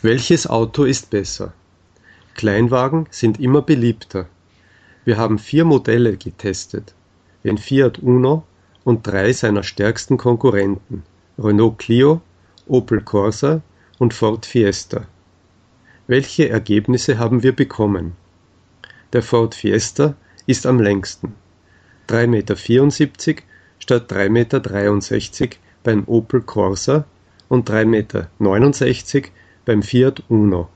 Welches Auto ist besser? Kleinwagen sind immer beliebter. Wir haben vier Modelle getestet, den Fiat Uno und drei seiner stärksten Konkurrenten, Renault Clio, Opel Corsa und Ford Fiesta. Welche Ergebnisse haben wir bekommen? Der Ford Fiesta ist am längsten. 3,74 Meter statt 3,63 Meter beim Opel Corsa und 3,69 Meter beim Fiat Uno.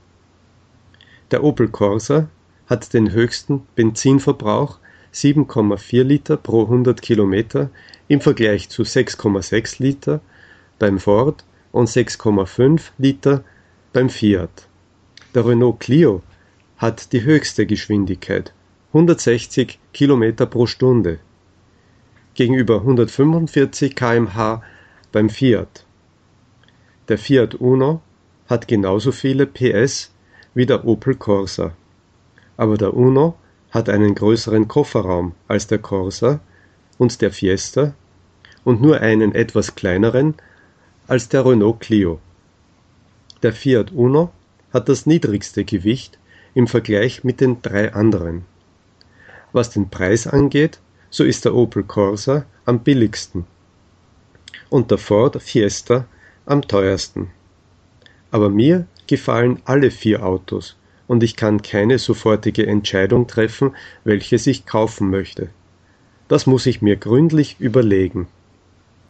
Der Opel Corsa hat den höchsten Benzinverbrauch 7,4 Liter pro 100 Kilometer im Vergleich zu 6,6 Liter beim Ford und 6,5 Liter beim Fiat. Der Renault Clio hat die höchste Geschwindigkeit 160 Kilometer pro Stunde gegenüber 145 km/h beim Fiat. Der Fiat Uno hat genauso viele PS wie der Opel Corsa. Aber der Uno hat einen größeren Kofferraum als der Corsa und der Fiesta und nur einen etwas kleineren als der Renault Clio. Der Fiat Uno hat das niedrigste Gewicht im Vergleich mit den drei anderen. Was den Preis angeht, so ist der Opel Corsa am billigsten und der Ford Fiesta am teuersten. Aber mir gefallen alle vier Autos und ich kann keine sofortige Entscheidung treffen, welches ich kaufen möchte. Das muss ich mir gründlich überlegen.